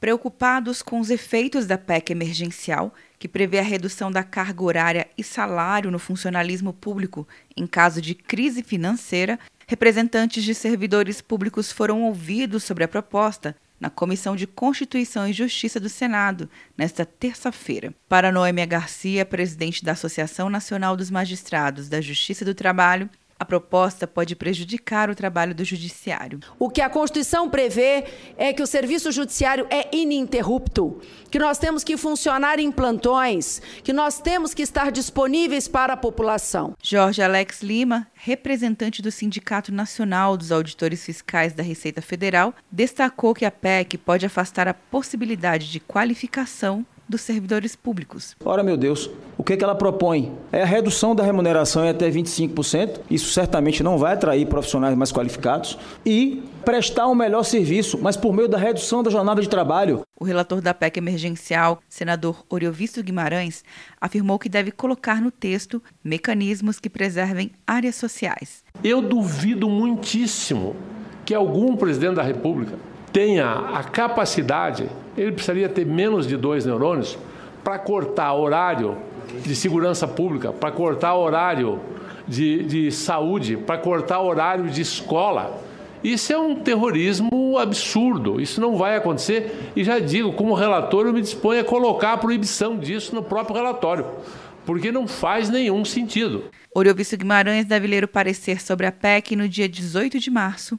Preocupados com os efeitos da PEC emergencial, que prevê a redução da carga horária e salário no funcionalismo público em caso de crise financeira, representantes de servidores públicos foram ouvidos sobre a proposta na Comissão de Constituição e Justiça do Senado, nesta terça-feira. Para Noêmia Garcia, presidente da Associação Nacional dos Magistrados da Justiça do Trabalho, a proposta pode prejudicar o trabalho do judiciário. O que a Constituição prevê é que o serviço judiciário é ininterrupto, que nós temos que funcionar em plantões, que nós temos que estar disponíveis para a população. Jorge Alex Lima, representante do Sindicato Nacional dos Auditores Fiscais da Receita Federal, destacou que a PEC pode afastar a possibilidade de qualificação dos servidores públicos. Ora, meu Deus, o que, é que ela propõe? É a redução da remuneração em até 25%, isso certamente não vai atrair profissionais mais qualificados, e prestar um melhor serviço, mas por meio da redução da jornada de trabalho. O relator da PEC emergencial, senador Oriovisto Guimarães, afirmou que deve colocar no texto mecanismos que preservem áreas sociais. Eu duvido muitíssimo que algum presidente da República tenha a capacidade, ele precisaria ter menos de dois neurônios para cortar horário de segurança pública, para cortar horário de, de saúde, para cortar horário de escola. Isso é um terrorismo absurdo, isso não vai acontecer. E já digo, como relator, eu me disponho a colocar a proibição disso no próprio relatório, porque não faz nenhum sentido. Oriovisto Guimarães deve ler o parecer sobre a PEC no dia 18 de março